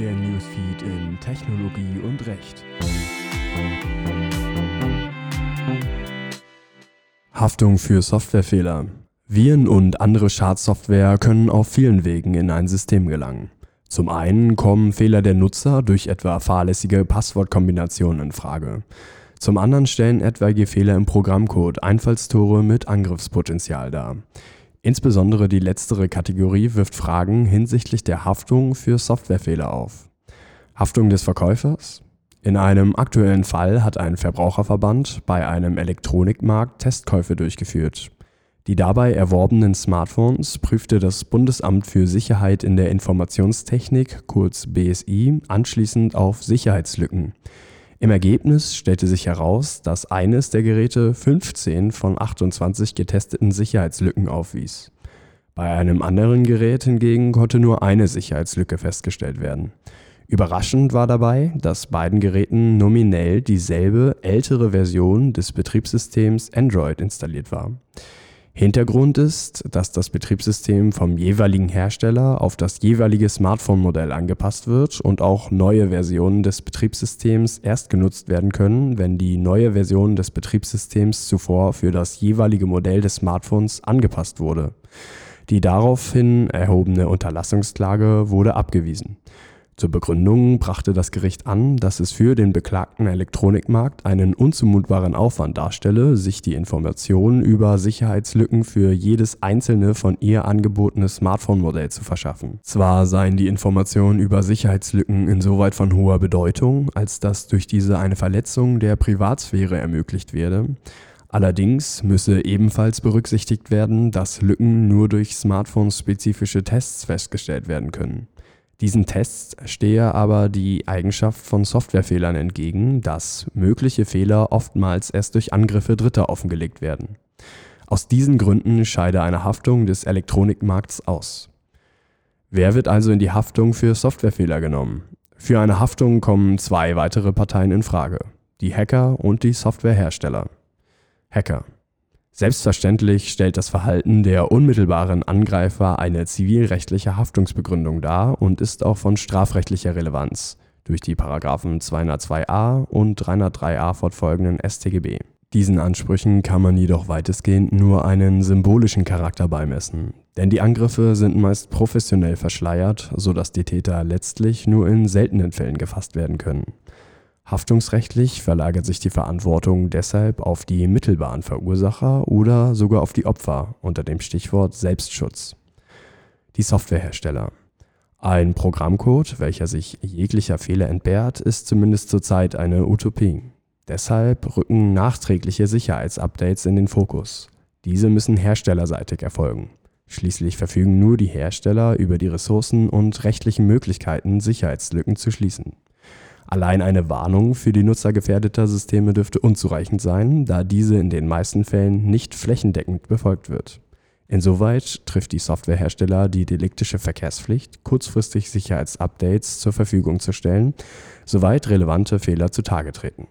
Der Newsfeed in Technologie und Recht. Haftung für Softwarefehler. Viren und andere Schadsoftware können auf vielen Wegen in ein System gelangen. Zum einen kommen Fehler der Nutzer durch etwa fahrlässige Passwortkombinationen in Frage. Zum anderen stellen etwaige Fehler im Programmcode Einfallstore mit Angriffspotenzial dar. Insbesondere die letztere Kategorie wirft Fragen hinsichtlich der Haftung für Softwarefehler auf. Haftung des Verkäufers? In einem aktuellen Fall hat ein Verbraucherverband bei einem Elektronikmarkt Testkäufe durchgeführt. Die dabei erworbenen Smartphones prüfte das Bundesamt für Sicherheit in der Informationstechnik kurz BSI anschließend auf Sicherheitslücken im Ergebnis stellte sich heraus, dass eines der Geräte 15 von 28 getesteten Sicherheitslücken aufwies. Bei einem anderen Gerät hingegen konnte nur eine Sicherheitslücke festgestellt werden. Überraschend war dabei, dass beiden Geräten nominell dieselbe ältere Version des Betriebssystems Android installiert war Hintergrund ist, dass das Betriebssystem vom jeweiligen Hersteller auf das jeweilige Smartphone-Modell angepasst wird und auch neue Versionen des Betriebssystems erst genutzt werden können, wenn die neue Version des Betriebssystems zuvor für das jeweilige Modell des Smartphones angepasst wurde. Die daraufhin erhobene Unterlassungsklage wurde abgewiesen zur Begründung brachte das Gericht an, dass es für den beklagten Elektronikmarkt einen unzumutbaren Aufwand darstelle, sich die Informationen über Sicherheitslücken für jedes einzelne von ihr angebotene Smartphone-Modell zu verschaffen. Zwar seien die Informationen über Sicherheitslücken insoweit von hoher Bedeutung, als dass durch diese eine Verletzung der Privatsphäre ermöglicht werde, Allerdings müsse ebenfalls berücksichtigt werden, dass Lücken nur durch smartphone-spezifische Tests festgestellt werden können diesen Tests stehe aber die Eigenschaft von Softwarefehlern entgegen, dass mögliche Fehler oftmals erst durch Angriffe Dritter offengelegt werden. Aus diesen Gründen scheide eine Haftung des Elektronikmarkts aus. Wer wird also in die Haftung für Softwarefehler genommen? Für eine Haftung kommen zwei weitere Parteien in Frage, die Hacker und die Softwarehersteller. Hacker Selbstverständlich stellt das Verhalten der unmittelbaren Angreifer eine zivilrechtliche Haftungsbegründung dar und ist auch von strafrechtlicher Relevanz durch die Paragraphen 202a und 303a fortfolgenden StGB. Diesen Ansprüchen kann man jedoch weitestgehend nur einen symbolischen Charakter beimessen, denn die Angriffe sind meist professionell verschleiert, sodass die Täter letztlich nur in seltenen Fällen gefasst werden können Haftungsrechtlich verlagert sich die Verantwortung deshalb auf die mittelbaren Verursacher oder sogar auf die Opfer unter dem Stichwort Selbstschutz. Die Softwarehersteller. Ein Programmcode, welcher sich jeglicher Fehler entbehrt, ist zumindest zurzeit eine Utopie. Deshalb rücken nachträgliche Sicherheitsupdates in den Fokus. Diese müssen herstellerseitig erfolgen. Schließlich verfügen nur die Hersteller über die Ressourcen und rechtlichen Möglichkeiten, Sicherheitslücken zu schließen Allein eine Warnung für die Nutzer gefährdeter Systeme dürfte unzureichend sein, da diese in den meisten Fällen nicht flächendeckend befolgt wird. Insoweit trifft die Softwarehersteller die deliktische Verkehrspflicht, kurzfristig Sicherheitsupdates zur Verfügung zu stellen, soweit relevante Fehler zutage treten